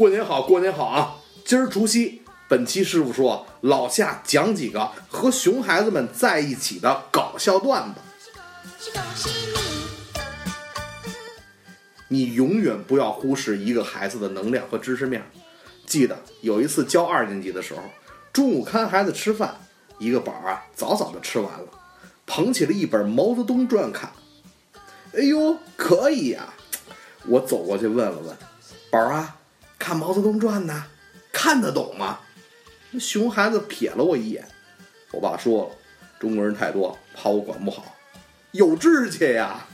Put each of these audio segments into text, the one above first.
过年好，过年好啊！今儿除夕，本期师傅说，老夏讲几个和熊孩子们在一起的搞笑段子。你！永远不要忽视一个孩子的能量和知识面。记得有一次教二年级的时候，中午看孩子吃饭，一个宝儿啊早早的吃完了，捧起了一本《毛泽东传》看。哎呦，可以呀、我走过去问了问，宝儿啊，看《毛泽东传》呢，看得懂吗？那熊孩子瞥了我一眼，我爸说了，中国人太多，怕我管不好，有志气呀。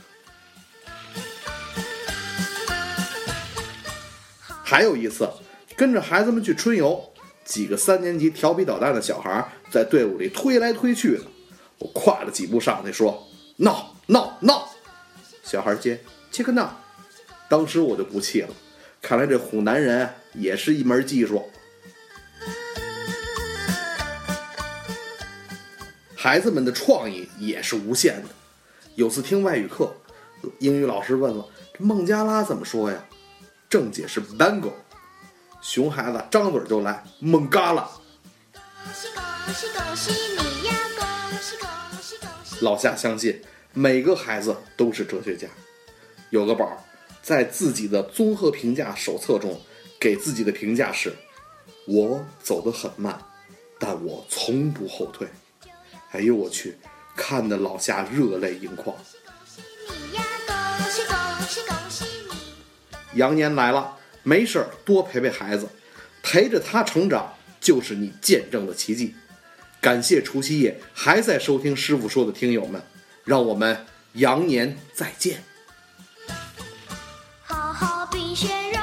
还有一次，跟着孩子们去春游，几个三年级调皮捣蛋的小孩在队伍里推来推去的，我跨了几步上去说：“闹闹闹！”小孩接：“切个闹！”当时我就不气了，看来这唬男人也是一门技术。孩子们的创意也是无限的。有次听外语课，英语老师问了：“孟加拉怎么说呀？”正解是 bango。熊孩子张嘴就来孟嘎拉。老夏相信每个孩子都是哲学家。有个宝儿在自己的综合评价手册中给自己的评价是：“我走得很慢，但我从不后退。”哎呦我去，看得老夏热泪盈眶。你呀！恭喜恭喜恭喜你！羊年来了，没事儿多陪陪孩子，陪着他成长就是你见证的奇迹。感谢除夕夜还在收听师傅说的听友们，让我们羊年再见。好好比雪人。